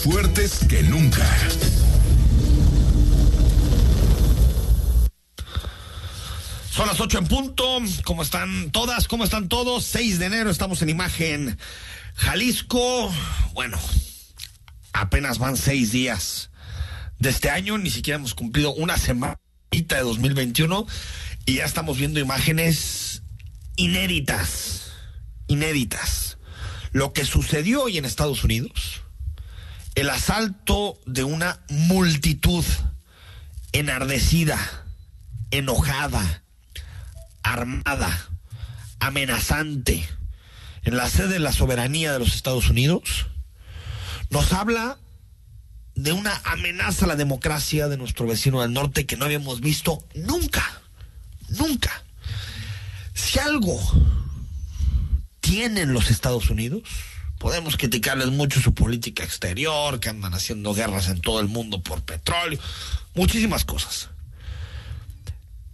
fuertes que nunca. Son las 8 en punto. ¿Cómo están todas? ¿Cómo están todos? 6 de enero estamos en imagen. Jalisco. Bueno, apenas van 6 días de este año. Ni siquiera hemos cumplido una semana de 2021. Y ya estamos viendo imágenes inéditas. Inéditas. Lo que sucedió hoy en Estados Unidos. El asalto de una multitud enardecida, enojada, armada, amenazante en la sede de la soberanía de los Estados Unidos, nos habla de una amenaza a la democracia de nuestro vecino del norte que no habíamos visto nunca, nunca. Si algo tienen los Estados Unidos, podemos criticarles mucho su política exterior, que andan haciendo guerras en todo el mundo por petróleo, muchísimas cosas.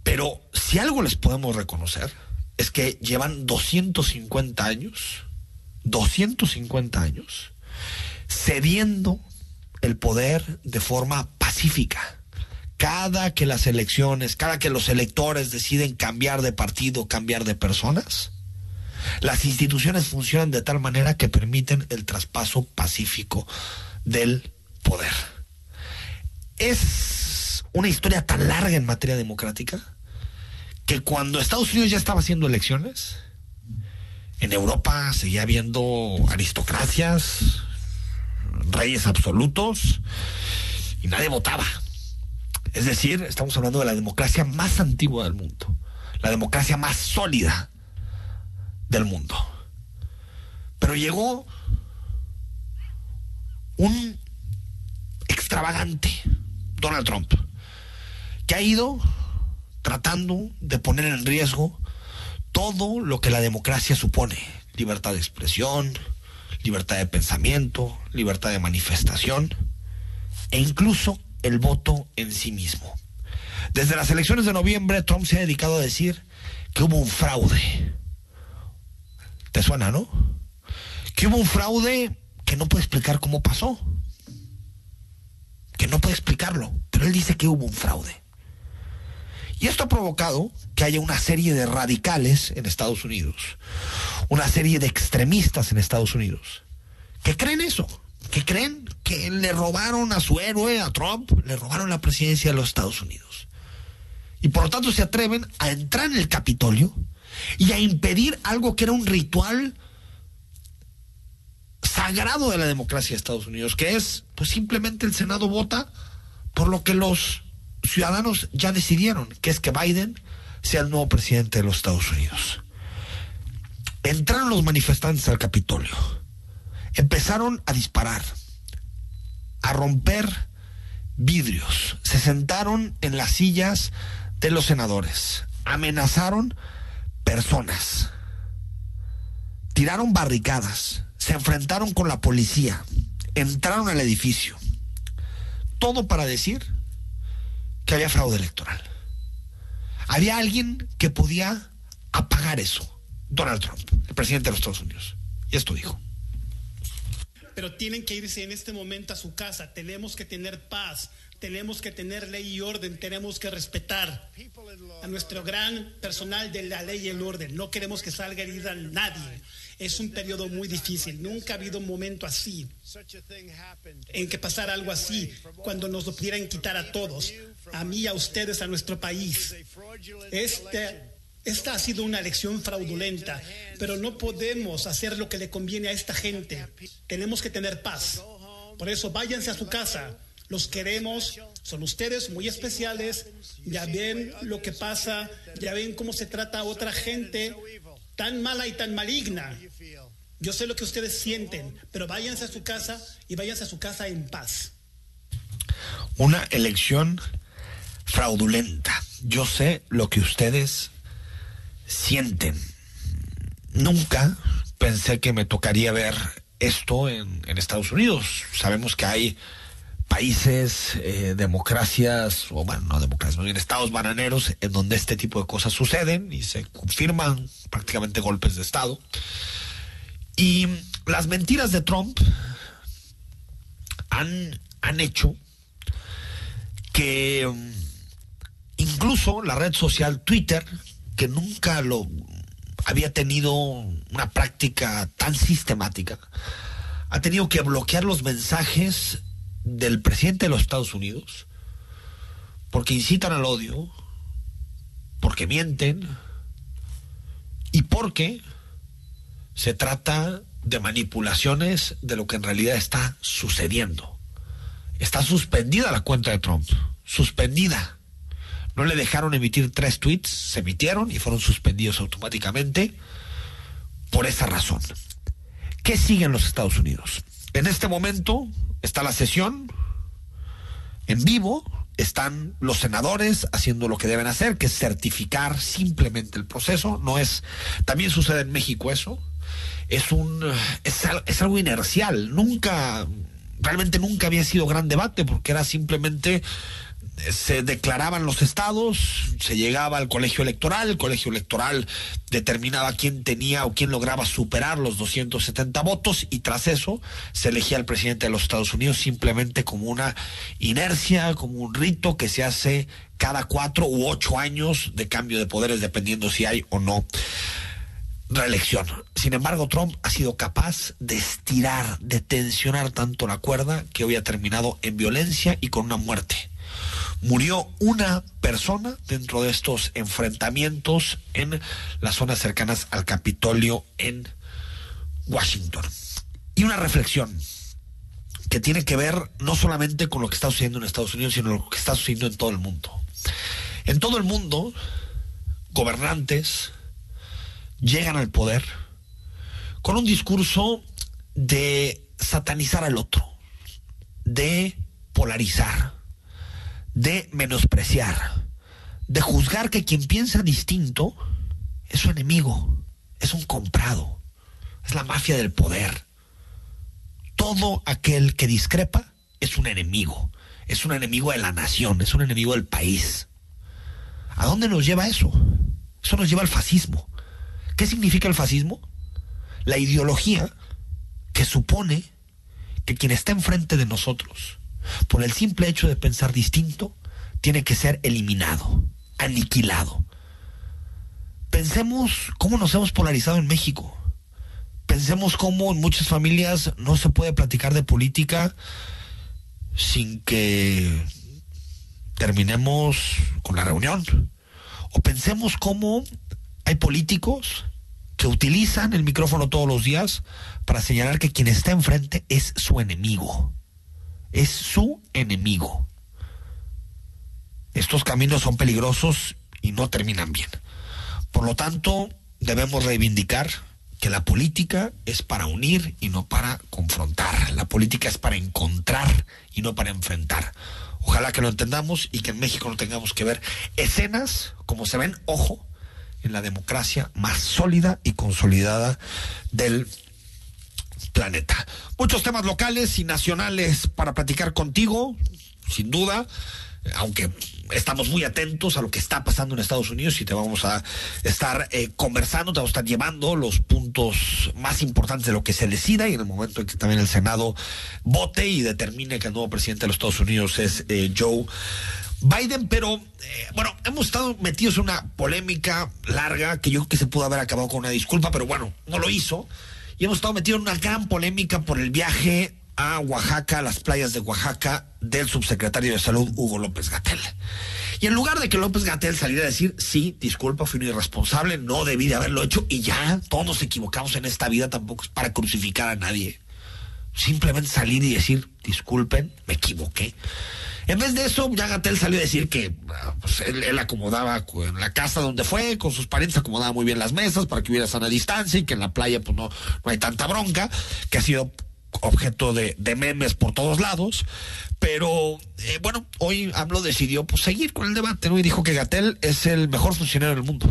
Pero si algo les podemos reconocer es que llevan 250 años, 250 años, cediendo el poder de forma pacífica. Cada que las elecciones, cada que los electores deciden cambiar de partido, cambiar de personas, las instituciones funcionan de tal manera que permiten el traspaso pacífico del poder. Es una historia tan larga en materia democrática que cuando Estados Unidos ya estaba haciendo elecciones, en Europa seguía habiendo aristocracias, reyes absolutos, y nadie votaba. Es decir, estamos hablando de la democracia más antigua del mundo, la democracia más sólida del mundo. Pero llegó un extravagante, Donald Trump, que ha ido tratando de poner en riesgo todo lo que la democracia supone. Libertad de expresión, libertad de pensamiento, libertad de manifestación e incluso el voto en sí mismo. Desde las elecciones de noviembre, Trump se ha dedicado a decir que hubo un fraude. ¿Te suena, no? Que hubo un fraude que no puede explicar cómo pasó. Que no puede explicarlo. Pero él dice que hubo un fraude. Y esto ha provocado que haya una serie de radicales en Estados Unidos, una serie de extremistas en Estados Unidos, que creen eso, que creen que le robaron a su héroe, a Trump, le robaron la presidencia de los Estados Unidos. Y por lo tanto se atreven a entrar en el Capitolio y a impedir algo que era un ritual sagrado de la democracia de Estados Unidos, que es, pues simplemente el Senado vota por lo que los ciudadanos ya decidieron, que es que Biden sea el nuevo presidente de los Estados Unidos. Entraron los manifestantes al Capitolio, empezaron a disparar, a romper vidrios, se sentaron en las sillas de los senadores, amenazaron personas, tiraron barricadas, se enfrentaron con la policía, entraron al edificio, todo para decir que había fraude electoral. Había alguien que podía apagar eso. Donald Trump, el presidente de los Estados Unidos. Y esto dijo. Pero tienen que irse en este momento a su casa. Tenemos que tener paz. Tenemos que tener ley y orden. Tenemos que respetar a nuestro gran personal de la ley y el orden. No queremos que salga herida nadie. Es un periodo muy difícil. Nunca ha habido un momento así en que pasara algo así, cuando nos lo pudieran quitar a todos, a mí, a ustedes, a nuestro país. Este, esta ha sido una elección fraudulenta, pero no podemos hacer lo que le conviene a esta gente. Tenemos que tener paz. Por eso váyanse a su casa. Los queremos, son ustedes muy especiales. Ya ven lo que pasa, ya ven cómo se trata a otra gente tan mala y tan maligna. Yo sé lo que ustedes sienten, pero váyanse a su casa y váyanse a su casa en paz. Una elección fraudulenta. Yo sé lo que ustedes sienten. Nunca pensé que me tocaría ver esto en, en Estados Unidos. Sabemos que hay países, eh, democracias, o bueno, no democracias, bien estados bananeros en donde este tipo de cosas suceden y se confirman prácticamente golpes de Estado. Y las mentiras de Trump han, han hecho que um, incluso la red social Twitter, que nunca lo había tenido una práctica tan sistemática, ha tenido que bloquear los mensajes del presidente de los Estados Unidos porque incitan al odio, porque mienten y porque se trata de manipulaciones de lo que en realidad está sucediendo. Está suspendida la cuenta de Trump, suspendida. No le dejaron emitir tres tweets, se emitieron y fueron suspendidos automáticamente por esa razón. ¿Qué sigue en los Estados Unidos? En este momento está la sesión en vivo, están los senadores haciendo lo que deben hacer, que es certificar simplemente el proceso. No es, también sucede en México eso. Es un, es, es algo inercial. Nunca, realmente nunca había sido gran debate porque era simplemente se declaraban los estados, se llegaba al colegio electoral, el colegio electoral determinaba quién tenía o quién lograba superar los 270 votos y tras eso se elegía al presidente de los Estados Unidos simplemente como una inercia, como un rito que se hace cada cuatro u ocho años de cambio de poderes dependiendo si hay o no reelección. Sin embargo, Trump ha sido capaz de estirar, de tensionar tanto la cuerda que hoy ha terminado en violencia y con una muerte Murió una persona dentro de estos enfrentamientos en las zonas cercanas al Capitolio en Washington. Y una reflexión que tiene que ver no solamente con lo que está sucediendo en Estados Unidos, sino lo que está sucediendo en todo el mundo. En todo el mundo, gobernantes llegan al poder con un discurso de satanizar al otro, de polarizar, de menospreciar, de juzgar que quien piensa distinto es su enemigo, es un comprado, es la mafia del poder. Todo aquel que discrepa es un enemigo, es un enemigo de la nación, es un enemigo del país. ¿A dónde nos lleva eso? Eso nos lleva al fascismo. ¿Qué significa el fascismo? La ideología que supone que quien está enfrente de nosotros por el simple hecho de pensar distinto, tiene que ser eliminado, aniquilado. Pensemos cómo nos hemos polarizado en México. Pensemos cómo en muchas familias no se puede platicar de política sin que terminemos con la reunión. O pensemos cómo hay políticos que utilizan el micrófono todos los días para señalar que quien está enfrente es su enemigo es su enemigo. Estos caminos son peligrosos y no terminan bien. Por lo tanto, debemos reivindicar que la política es para unir y no para confrontar. La política es para encontrar y no para enfrentar. Ojalá que lo entendamos y que en México no tengamos que ver escenas como se ven, ojo, en la democracia más sólida y consolidada del planeta. Muchos temas locales y nacionales para platicar contigo, sin duda, aunque estamos muy atentos a lo que está pasando en Estados Unidos y te vamos a estar eh, conversando, te vamos a estar llevando los puntos más importantes de lo que se decida y en el momento en que también el Senado vote y determine que el nuevo presidente de los Estados Unidos es eh, Joe Biden, pero eh, bueno, hemos estado metidos en una polémica larga que yo creo que se pudo haber acabado con una disculpa, pero bueno, no lo hizo y hemos estado metidos en una gran polémica por el viaje a Oaxaca, a las playas de Oaxaca, del subsecretario de Salud, Hugo López Gatel. Y en lugar de que López Gatel saliera a decir, sí, disculpa, fui un irresponsable, no debí de haberlo hecho, y ya todos nos equivocamos en esta vida, tampoco es para crucificar a nadie. Simplemente salir y decir, disculpen, me equivoqué. En vez de eso, ya Gatel salió a decir que ah, pues, él, acomodaba en la casa donde fue, con sus parientes acomodaba muy bien las mesas para que hubiera sana distancia y que en la playa pues no, no hay tanta bronca, que ha sido objeto de, memes por todos lados. Pero eh, bueno, hoy AMLO decidió pues, seguir con el debate ¿no? y dijo que Gatel es el mejor funcionario del mundo.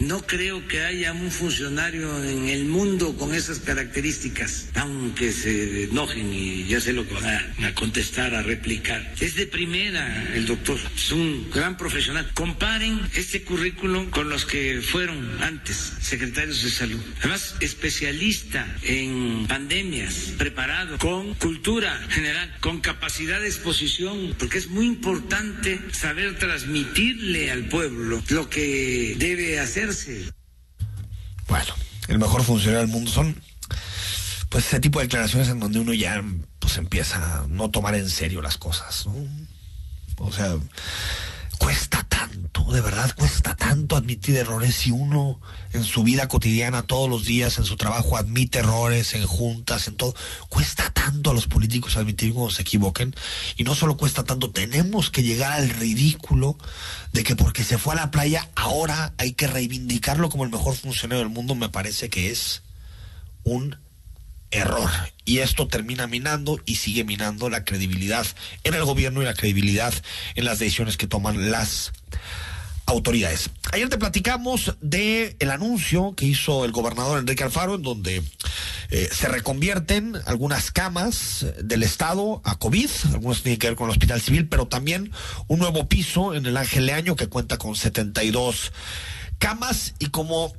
No creo que haya un funcionario en el mundo con esas características, aunque se enojen y ya sé lo que van a, contestar, a replicar. Es de primera el doctor, es un gran profesional. Comparen este currículum con los que fueron antes secretarios de salud. Además, especialista en pandemias, preparado, con cultura general, con capacidad de exposición, porque es muy importante saber transmitirle al pueblo lo que debe hacer bueno, el mejor funcionario del mundo son pues ese tipo de declaraciones en donde uno ya pues empieza a no tomar en serio las cosas, O sea, cuesta tanto, de verdad cuesta tanto admitir errores si uno en su vida cotidiana, todos los días, en su trabajo, admite errores, en juntas, en todo. Cuesta tanto a los políticos admitir cuando se equivoquen. Y no solo cuesta tanto, tenemos que llegar al ridículo de que porque se fue a la playa, ahora hay que reivindicarlo como el mejor funcionario del mundo. Me parece que es un error. Y esto termina minando y sigue minando la credibilidad en el gobierno y la credibilidad en las decisiones que toman las autoridades. Ayer te platicamos de el anuncio que hizo el gobernador Enrique Alfaro, en donde eh, se reconvierten algunas camas del Estado a COVID, algunas tienen que ver con el Hospital Civil, pero también un nuevo piso en el Ángel Leaño que cuenta con 72 camas y como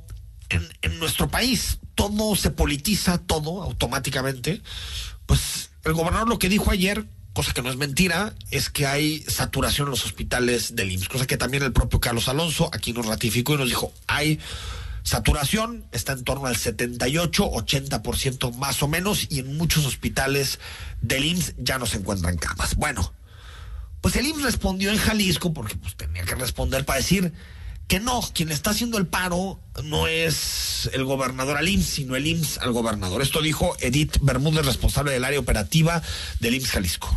en, en nuestro país todo se politiza, todo automáticamente, pues el gobernador lo que dijo ayer cosa que no es mentira, es que hay saturación en los hospitales del IMSS, cosa que también el propio Carlos Alonso aquí nos ratificó y nos dijo, hay saturación, está en torno al 78, 80% más o menos, y en muchos hospitales del IMSS ya no se encuentran camas. Bueno, pues el IMSS respondió en Jalisco, porque pues tenía que responder para decir, que no, quien está haciendo el paro no es el gobernador al IMSS, sino el IMSS al gobernador. Esto dijo Edith Bermúdez, responsable del área operativa del IMSS Jalisco.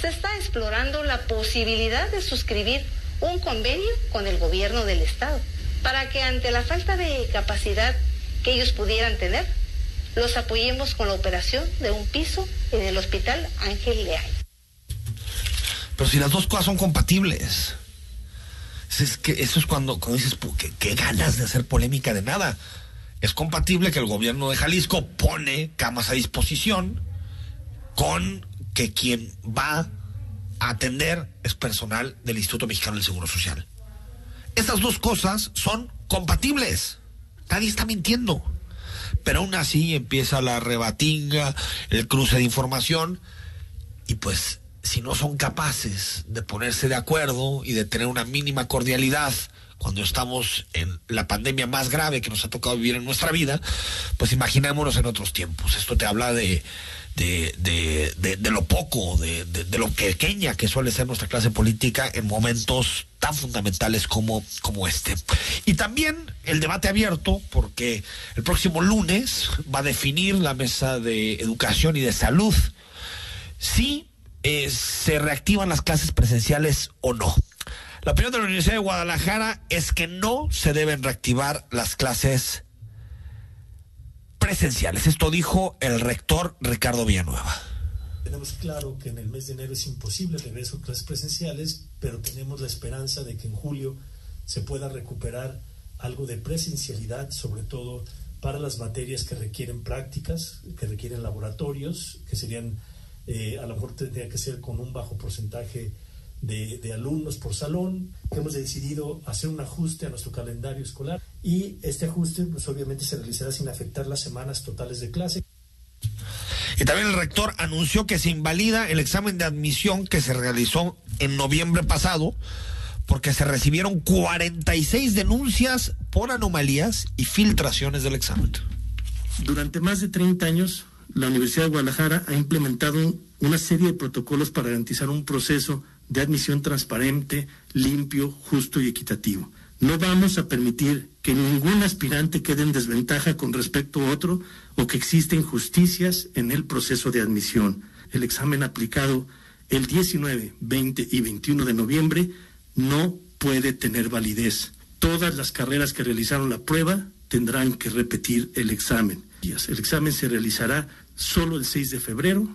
Se está explorando la posibilidad de suscribir un convenio con el gobierno del estado para que ante la falta de capacidad que ellos pudieran tener, los apoyemos con la operación de un piso en el hospital Ángel Leal. Pero si las dos cosas son compatibles. Es que eso es cuando, cuando dices, ¿qué, ganas de hacer polémica de nada. Es compatible que el gobierno de Jalisco pone camas a disposición con que quien va a atender es personal del Instituto Mexicano del Seguro Social. Estas dos cosas son compatibles. Nadie está mintiendo. Pero aún así empieza la rebatinga, el cruce de información y pues si no son capaces de ponerse de acuerdo y de tener una mínima cordialidad cuando estamos en la pandemia más grave que nos ha tocado vivir en nuestra vida, pues imaginémonos en otros tiempos. Esto te habla de, de, de, lo poco, de, de, lo pequeña que suele ser nuestra clase política en momentos tan fundamentales como, como este. Y también el debate abierto, porque el próximo lunes va a definir la mesa de educación y de salud. Sí, eh, se reactivan las clases presenciales o no. La opinión de la Universidad de Guadalajara es que no se deben reactivar las clases presenciales. Esto dijo el rector Ricardo Villanueva. Tenemos claro que en el mes de enero es imposible el regreso a clases presenciales, pero tenemos la esperanza de que en julio se pueda recuperar algo de presencialidad, sobre todo para las materias que requieren prácticas, que requieren laboratorios, que serían eh, a lo mejor tendría que ser con un bajo porcentaje de, alumnos por salón, hemos decidido hacer un ajuste a nuestro calendario escolar y este ajuste pues obviamente se realizará sin afectar las semanas totales de clase. Y también el rector anunció que se invalida el examen de admisión que se realizó en noviembre pasado porque se recibieron 46 denuncias por anomalías y filtraciones del examen. Durante más de 30 años la Universidad de Guadalajara ha implementado una serie de protocolos para garantizar un proceso de admisión transparente, limpio, justo y equitativo. No vamos a permitir que ningún aspirante quede en desventaja con respecto a otro o que existen injusticias en el proceso de admisión. El examen aplicado el 19, 20 y 21 de noviembre no puede tener validez. Todas las carreras que realizaron la prueba tendrán que repetir el examen. El examen se realizará solo el 6 de febrero.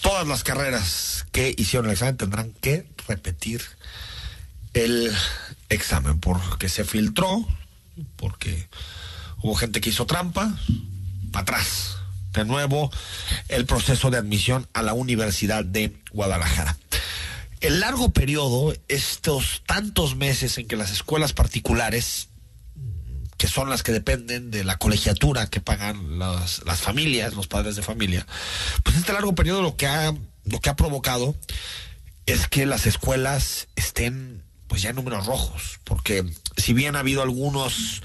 Todas las carreras que hicieron el examen tendrán que repetir el examen, porque se filtró, porque hubo gente que hizo trampa, para atrás. De nuevo, el proceso de admisión a la Universidad de Guadalajara. El largo periodo, estos tantos meses en que las escuelas particulares, que son las que dependen de la colegiatura que pagan las, las familias, los padres de familia, pues este largo periodo lo que ha, lo que ha provocado es que las escuelas estén pues ya en números rojos, porque si bien ha habido algunos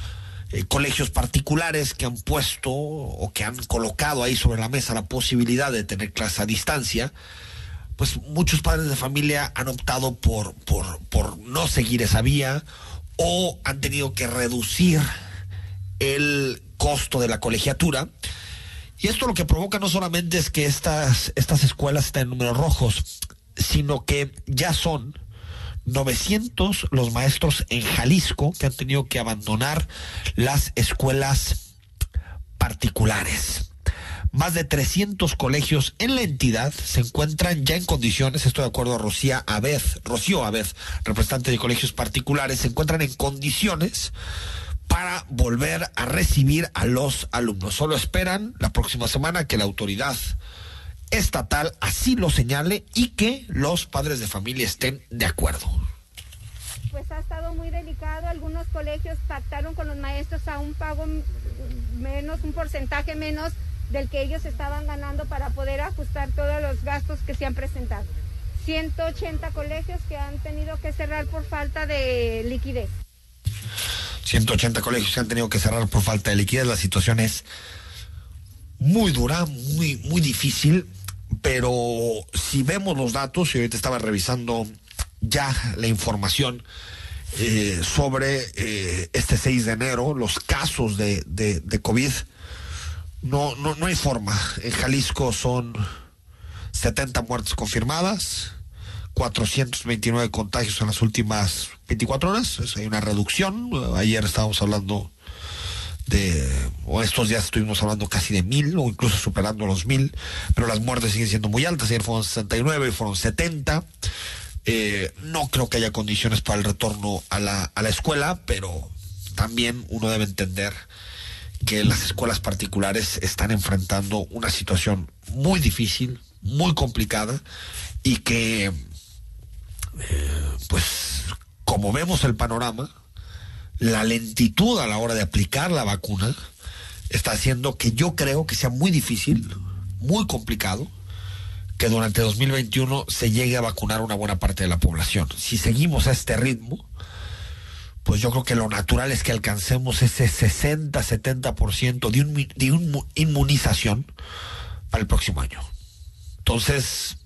eh, colegios particulares que han puesto o que han colocado ahí sobre la mesa la posibilidad de tener clase a distancia, pues muchos padres de familia han optado por, por, por no seguir esa vía o han tenido que reducir el costo de la colegiatura. Y esto lo que provoca no solamente es que estas, estas escuelas estén en números rojos, sino que ya son 900 los maestros en Jalisco que han tenido que abandonar las escuelas particulares. Más de 300 colegios en la entidad se encuentran ya en condiciones, estoy de acuerdo a Rocía Abed, Rocío Abed, representante de colegios particulares, se encuentran en condiciones para volver a recibir a los alumnos. Solo esperan la próxima semana que la autoridad estatal así lo señale y que los padres de familia estén de acuerdo. Pues ha estado muy delicado. Algunos colegios pactaron con los maestros a un pago menos, un porcentaje menos del que ellos estaban ganando para poder ajustar todos los gastos que se han presentado. 180 colegios que han tenido que cerrar por falta de liquidez. 180 colegios que han tenido que cerrar por falta de liquidez. La situación es muy dura, muy, muy difícil, pero si vemos los datos, y ahorita estaba revisando ya la información eh, sobre eh, este 6 de enero, los casos de, de, de COVID, no, no, no hay forma. En Jalisco son 70 muertes confirmadas, 429 contagios en las últimas 24 horas, hay una reducción. Ayer estábamos hablando de, o estos días estuvimos hablando casi de mil, o incluso superando los mil, pero las muertes siguen siendo muy altas. Ayer fueron 69, fueron 70. Eh, no creo que haya condiciones para el retorno a la, a la escuela, pero también uno debe entender que las escuelas particulares están enfrentando una situación muy difícil, muy complicada, y que, eh, pues, como vemos el panorama, la lentitud a la hora de aplicar la vacuna está haciendo que yo creo que sea muy difícil, muy complicado, que durante 2021 se llegue a vacunar una buena parte de la población. Si seguimos a este ritmo, pues yo creo que lo natural es que alcancemos ese 60-70% de, un, de una inmunización para el próximo año. Entonces,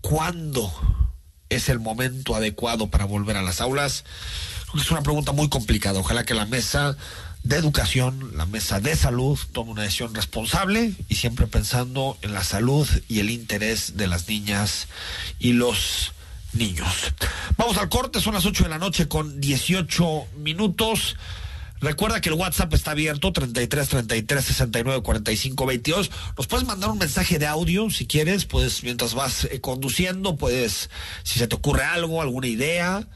¿cuándo es el momento adecuado para volver a las aulas? Es una pregunta muy complicada. Ojalá que la mesa de educación, la mesa de salud, tome una decisión responsable y siempre pensando en la salud y el interés de las niñas y los niños. Vamos al corte, son las 8 de la noche con 18 minutos. Recuerda que el WhatsApp está abierto, 33 33 69 45 22. Nos puedes mandar un mensaje de audio si quieres, puedes, mientras vas eh, conduciendo, puedes, si se te ocurre algo, alguna idea,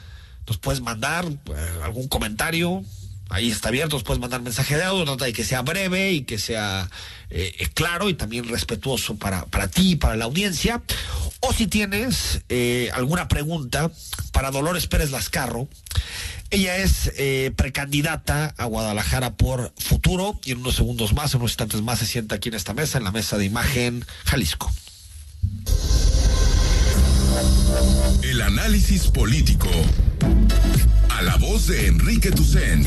nos puedes mandar eh, algún comentario. Ahí está abierto, puedes mandar mensaje de audio, trata de que sea breve y que sea eh, claro y también respetuoso para, para ti y para la audiencia. O si tienes eh, alguna pregunta para Dolores Pérez Lascarro, ella es eh, precandidata a Guadalajara por futuro y en unos segundos más, en unos instantes más, se sienta aquí en esta mesa, en la mesa de imagen Jalisco. El análisis político. A la voz de Enrique Tucent.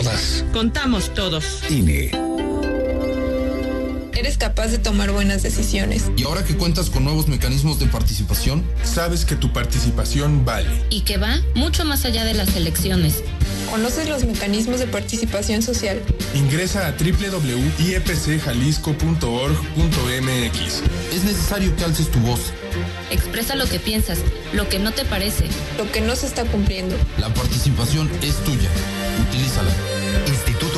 todas. Contamos todos. INE. Eres capaz de tomar buenas decisiones. Y ahora que cuentas con nuevos mecanismos de participación, sabes que tu participación vale. Y que va mucho más allá de las elecciones. ¿Conoces los mecanismos de participación social? Ingresa a www.iepcjalisco.org.mx. Es necesario que alces tu voz. Expresa lo que piensas, lo que no te parece. Lo que no se está cumpliendo. La participación es tuya. Utilízala. Instituto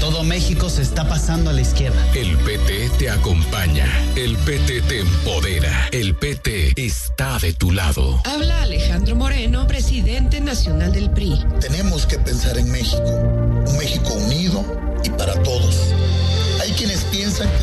Todo México se está pasando a la izquierda. El PT te acompaña. El PT te empodera. El PT está de tu lado. Habla Alejandro Moreno, presidente nacional del PRI. Tenemos que pensar en México. Un México unido y para todos. Hay quienes piensan que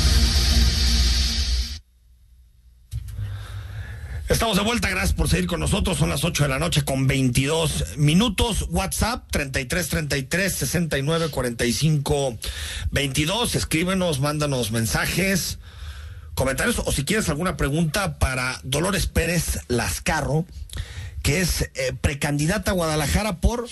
Estamos de vuelta, gracias por seguir con nosotros. Son las 8 de la noche con 22 minutos. WhatsApp 33 33 69 45 22. Escríbenos, mándanos mensajes, comentarios o si quieres alguna pregunta para Dolores Pérez Lascarro, que es eh, precandidata a Guadalajara por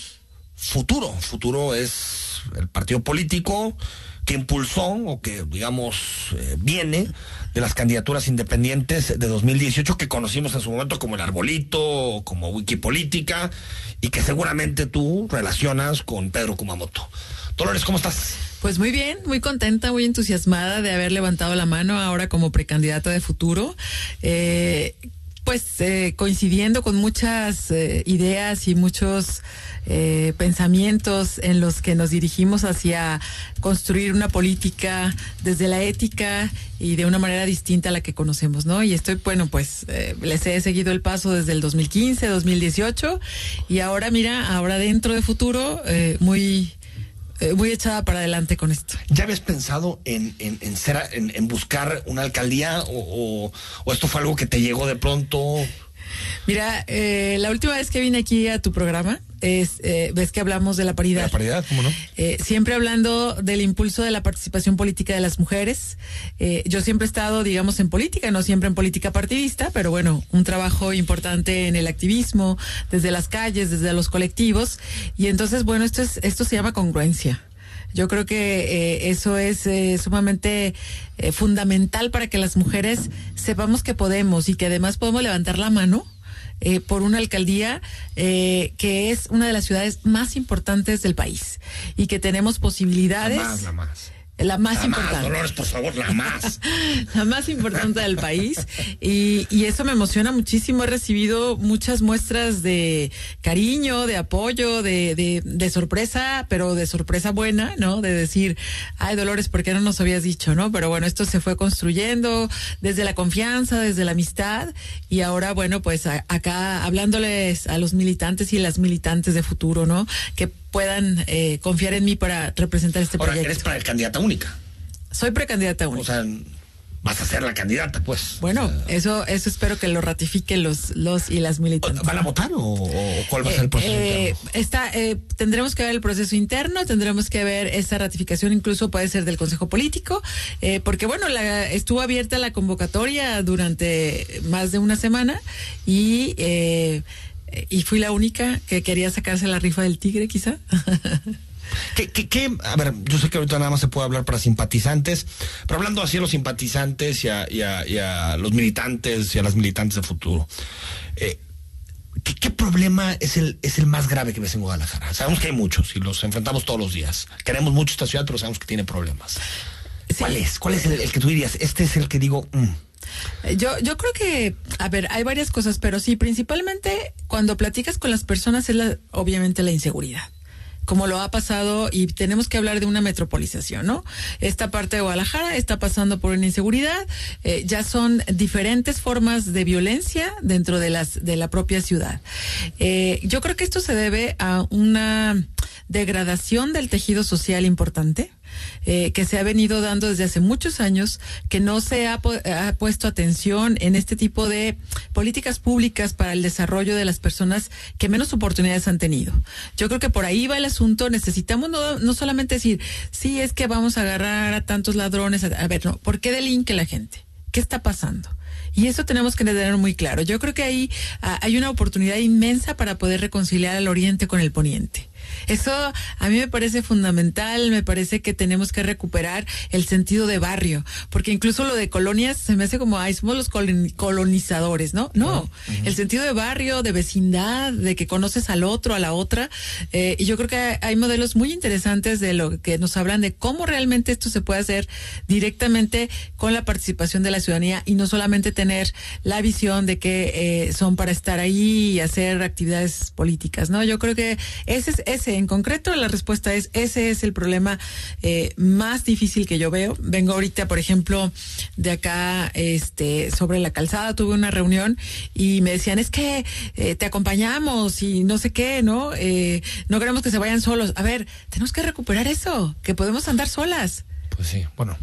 Futuro. Futuro es el partido político que impulsó o que, digamos, eh, viene de las candidaturas independientes de 2018 que conocimos en su momento como el Arbolito, como Wikipolítica, y que seguramente tú relacionas con Pedro Kumamoto. Dolores, ¿cómo estás? Pues muy bien, muy contenta, muy entusiasmada de haber levantado la mano ahora como precandidata de futuro. Eh, pues eh, coincidiendo con muchas eh, ideas y muchos eh, pensamientos en los que nos dirigimos hacia construir una política desde la ética y de una manera distinta a la que conocemos, ¿no? Y estoy, bueno, pues eh, les he seguido el paso desde el 2015, 2018 y ahora, mira, ahora dentro de futuro, eh, muy eh, muy echada para adelante con esto. ¿Ya habías pensado en, en, en ser, en, en, buscar una alcaldía o, o, o, esto fue algo que te llegó de pronto? Mira, eh, la última vez que vine aquí a tu programa, es, eh, ves que hablamos de la paridad. La paridad, ¿cómo no? Eh, siempre hablando del impulso de la participación política de las mujeres. Eh, yo siempre he estado, digamos, en política, no siempre en política partidista, pero bueno, un trabajo importante en el activismo, desde las calles, desde los colectivos. Y entonces, bueno, esto es, esto se llama congruencia. Yo creo que eh, eso es eh, sumamente eh, fundamental para que las mujeres sepamos que podemos y que además podemos levantar la mano eh, por una alcaldía eh, que es una de las ciudades más importantes del país y que tenemos posibilidades. Más. La más la importante. Más, Dolores, por favor, la más. la más importante del país. Y, y, eso me emociona muchísimo. He recibido muchas muestras de cariño, de apoyo, de, de, de, sorpresa, pero de sorpresa buena, ¿no? De decir, ay, Dolores, ¿por qué no nos habías dicho, no? Pero bueno, esto se fue construyendo desde la confianza, desde la amistad. Y ahora, bueno, pues a, acá hablándoles a los militantes y las militantes de futuro, ¿no? Que puedan eh, confiar en mí para representar este Ahora, proyecto. eres para candidata única. Soy precandidata única. O sea, vas a ser la candidata, pues. Bueno, eso eso espero que lo ratifiquen los los y las militantes. ¿Van a votar o, o cuál va a ser el proceso Eh, interno? está, eh, tendremos que ver el proceso interno, tendremos que ver esa ratificación, incluso puede ser del Consejo Político, eh, porque bueno, la, estuvo abierta la convocatoria durante más de una semana y eh, y fui la única que quería sacarse la rifa del tigre, quizá. ¿Qué, qué, qué? A ver, yo sé que ahorita nada más se puede hablar para simpatizantes, pero hablando así a los simpatizantes y a, y a- y a los militantes y a las militantes de futuro, eh, ¿qué, qué problema es el, es el más grave que ves en Guadalajara? Sabemos que hay muchos y los enfrentamos todos los días. Queremos mucho esta ciudad, pero sabemos que tiene problemas. ¿Cuál es? ¿Cuál es el, el que tú dirías? Este es el que digo, mm, Eh, Yo, yo creo que, a ver, hay varias cosas, pero sí, principalmente cuando platicas con las personas es la, obviamente la inseguridad como lo ha pasado y tenemos que hablar de una metropolización, ¿no? Esta parte de Guadalajara está pasando por una inseguridad, eh, ya son diferentes formas de violencia dentro de las de la propia ciudad. Eh, yo creo que esto se debe a una degradación del tejido social importante. Eh, que se ha venido dando desde hace muchos años, que no se ha, pu- ha puesto atención en este tipo de políticas públicas para el desarrollo de las personas que menos oportunidades han tenido. Yo creo que por ahí va el asunto. Necesitamos no, solamente decir, sí, es que vamos a agarrar a tantos ladrones. A, a ver, no, ¿por qué delinque la gente? ¿Qué está pasando? Y eso tenemos que tener muy claro. Yo creo que ahí ah, hay una oportunidad inmensa para poder reconciliar al oriente con el poniente. Eso a mí me parece fundamental, me parece que tenemos que recuperar el sentido de barrio, porque incluso lo de colonias se me hace como, ay, somos los colon- colonizadores, ¿no? No, el sentido de barrio, de vecindad, de que conoces al otro, a la otra, eh, y yo creo que hay modelos muy interesantes de lo que nos hablan de cómo realmente esto se puede hacer directamente con la participación de la ciudadanía y no solamente tener la visión de que eh, son para estar ahí y hacer actividades políticas, ¿no? Yo creo que ese es ese en concreto la respuesta es ese es el problema eh, más difícil que yo veo. Vengo ahorita, por ejemplo, de acá, este, sobre la calzada tuve una reunión y me decían es que eh, te acompañamos y no sé qué, ¿no? Eh, no queremos que se vayan solos. A ver, tenemos que recuperar eso, que podemos andar solas pues sí, bueno.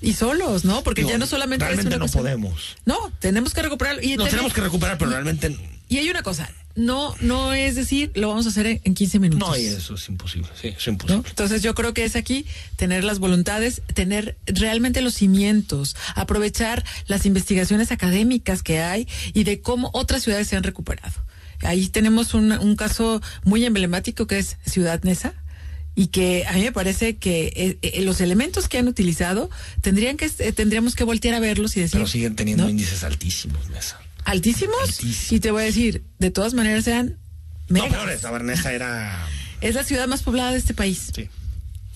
y solos, ¿no? Porque ya no solamente es realmente una no podemos. No, tenemos que recuperarlo. Y tener- tenemos que recuperar, pero realmente Y hay una cosa, no, no es decir, lo vamos a hacer en, en 15 minutos. no, y eso es imposible. Sí, es ¿no? imposible. Entonces yo creo que es aquí tener las voluntades, tener realmente los cimientos, aprovechar las investigaciones académicas que hay y de cómo otras ciudades se han recuperado. Ahí tenemos un, un caso muy emblemático que es Ciudad Neza y que a mí me parece que eh, eh, los elementos que han utilizado tendrían que eh, tendríamos que voltear a verlos y decir Pero siguen teniendo ¿no? índices altísimos, Mesa. Altísimos y te voy a decir de todas maneras eran No, megas. peores. La Bernesa era. es la ciudad más poblada de este país Sí.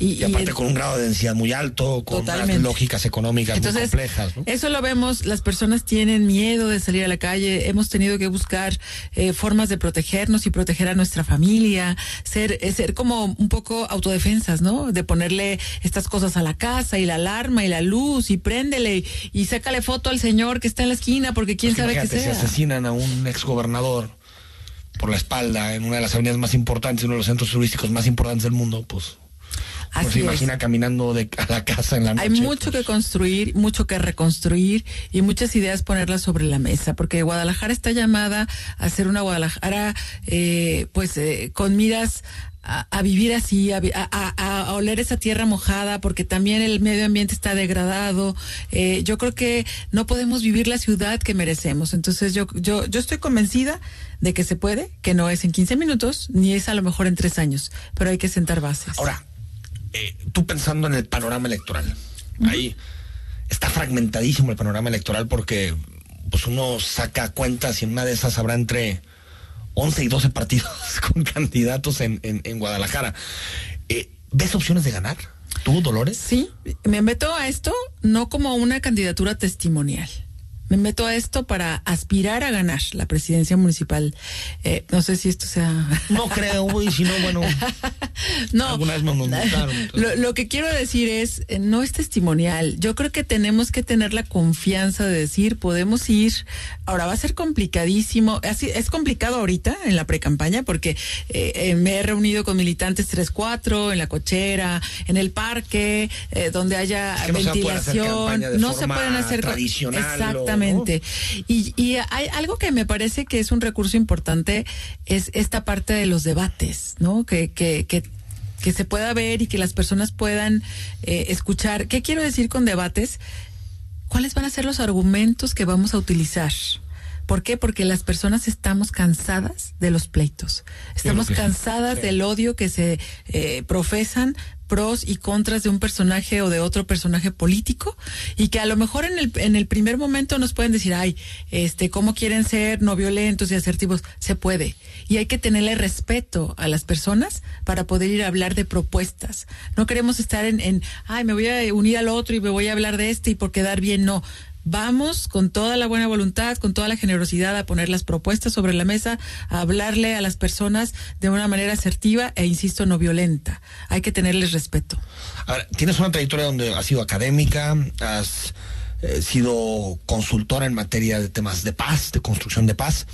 Y, Y aparte el- con un grado de densidad muy alto, con unas Totalmente. lógicas económicas Entonces, muy complejas. ¿no? eso lo vemos, las personas tienen miedo de salir a la calle, hemos tenido que buscar eh, formas de protegernos y proteger a nuestra familia, ser, eh, ser como un poco autodefensas, ¿no? De ponerle estas cosas a la casa y la alarma y la luz y préndele y, y sácale foto al señor que está en la esquina porque quién Pues sabe qué sea. Si asesinan a un exgobernador por la espalda en una de las avenidas más importantes, uno de los centros turísticos más importantes del mundo, pues. Pues Así se es. imagina caminando de a la casa en la noche. Hay mucho que construir, mucho que reconstruir y muchas ideas ponerlas sobre la mesa, porque Guadalajara está llamada a ser una Guadalajara, eh, pues, eh, con miras a, a vivir así, a- a- a oler esa tierra mojada, porque también el medio ambiente está degradado. Eh, yo creo que no podemos vivir la ciudad que merecemos. Entonces yo, yo, yo estoy convencida de que se puede, que no es en 15 minutos, ni es a lo mejor en tres años, pero hay que sentar bases. Ahora, eh, tú pensando en el panorama electoral, ahí está fragmentadísimo el panorama electoral porque pues uno saca cuentas y en una de esas habrá entre 11 y 12 partidos con candidatos en, en, en Guadalajara. Eh, ¿Ves opciones de ganar? ¿Tú, Dolores? Sí, me meto a esto no como una candidatura testimonial. Me meto a esto para aspirar a ganar la presidencia municipal. Eh, no sé si esto sea. No creo, y si no, bueno. No, Alguna vez me lo, lo que quiero decir es, eh, no es testimonial. Yo creo que tenemos que tener la confianza de decir, podemos ir. Ahora va a ser complicadísimo. Así, es complicado ahorita en la precampaña porque eh, eh, me he reunido con militantes 3-4 en la cochera, en el parque, eh, donde haya Es que no se poder hacer ventilación. no se pueden hacer tradicional, ¿o? Exactamente. Y, y hay algo que me parece que es un recurso importante, es esta parte de los debates, ¿no? Que, que, que, que se pueda ver y que las personas puedan eh, escuchar. ¿Qué quiero decir con debates? ¿Cuáles van a ser los argumentos que vamos a utilizar? ¿Por qué? Porque las personas estamos cansadas de los pleitos. Estamos cansadas del odio que se eh, profesan pros y contras de un personaje o de otro personaje político y que a lo mejor en el, en el primer momento nos pueden decir, ay, este, ¿cómo quieren ser no violentos y asertivos? Se puede. Y hay que tenerle respeto a las personas para poder ir a hablar de propuestas. No queremos estar en, en ay, me voy a unir al otro y me voy a hablar de este y por quedar bien, no. Vamos con toda la buena voluntad, con toda la generosidad a poner las propuestas sobre la mesa, a hablarle a las personas de una manera asertiva e, insisto, no violenta. Hay que tenerles respeto. Tienes una trayectoria donde has sido académica, has eh, sido consultora en materia de temas de paz, de construcción de paz.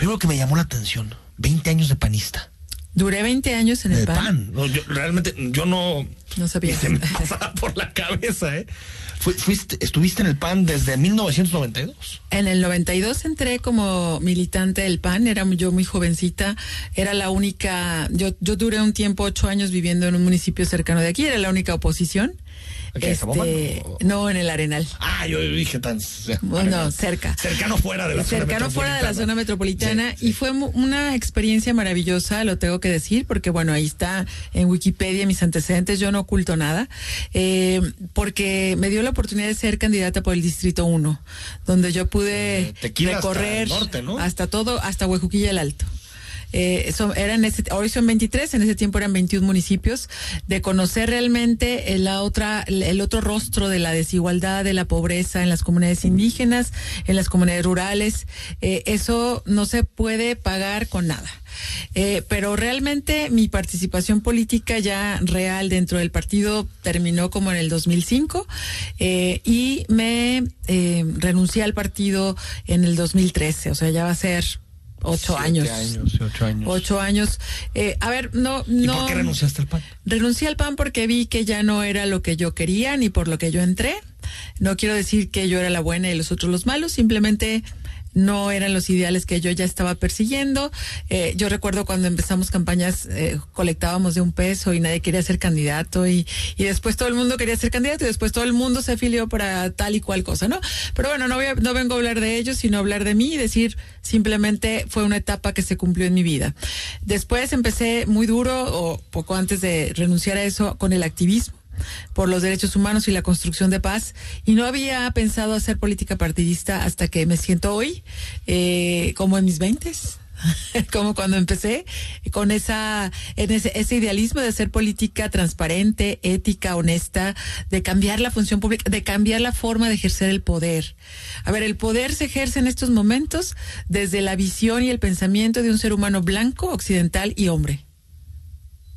Lo que me llamó la atención, 20 años de panista. Duré 20 años en el de PAN. pan. No, yo, realmente, yo no. No sabía. se me pasaba por la cabeza, ¿eh? Fui- fuiste, estuviste en el PAN desde 1992. En el 92 entré como militante del PAN, era yo muy jovencita, era la única, yo, yo duré un tiempo, ocho años viviendo en un municipio cercano de aquí, era la única oposición. Este, no, en el Arenal. Ah, yo dije tan. Bueno, cerca. Cercano fuera de la zona cercano fuera de la zona metropolitana. metropolitana y fue una experiencia maravillosa, lo tengo que decir, porque bueno, ahí está en Wikipedia mis antecedentes, yo no oculto nada, eh, porque me dio la oportunidad de ser candidata por el Distrito 1, donde yo pude hasta recorrer norte, ¿no? hasta todo, hasta Huejuquilla el Alto. Eh, son, eran ese, hoy son 23, en ese tiempo eran 21 municipios, de conocer realmente el, la otra, el otro rostro de la desigualdad, de la pobreza en las comunidades indígenas, en las comunidades rurales. Eh, eso no se puede pagar con nada. Eh, pero realmente mi participación política ya real dentro del partido terminó como en el 2005 eh, y me eh, renuncié al partido en el 2013, o sea, ya va a ser ocho años. años, ocho años. Ocho años. Eh, a ver, no, ¿Y no. por qué renunciaste al PAN? Renuncié al PAN porque vi que ya no era lo que yo quería ni por lo que yo entré. No quiero decir que yo era la buena y los otros los malos, simplemente no eran los ideales que yo ya estaba persiguiendo. Eh, yo recuerdo cuando empezamos campañas, eh, colectábamos de un peso y nadie quería ser candidato y, y después todo el mundo quería ser candidato y después todo el mundo se afilió para tal y cual cosa, ¿no? Pero bueno, no, voy a- no vengo a hablar de ellos, sino hablar de mí y decir simplemente fue una etapa que se cumplió en mi vida. Después empecé muy duro o poco antes de renunciar a eso con el activismo por los derechos humanos y la construcción de paz y no había pensado hacer política partidista hasta que me siento hoy eh, como en mis veintes como cuando empecé con esa en ese, ese idealismo de hacer política transparente, ética, honesta, de cambiar la función pública, de cambiar la forma de ejercer el poder. A ver, el poder se ejerce en estos momentos desde la visión y el pensamiento de un ser humano blanco, occidental y hombre.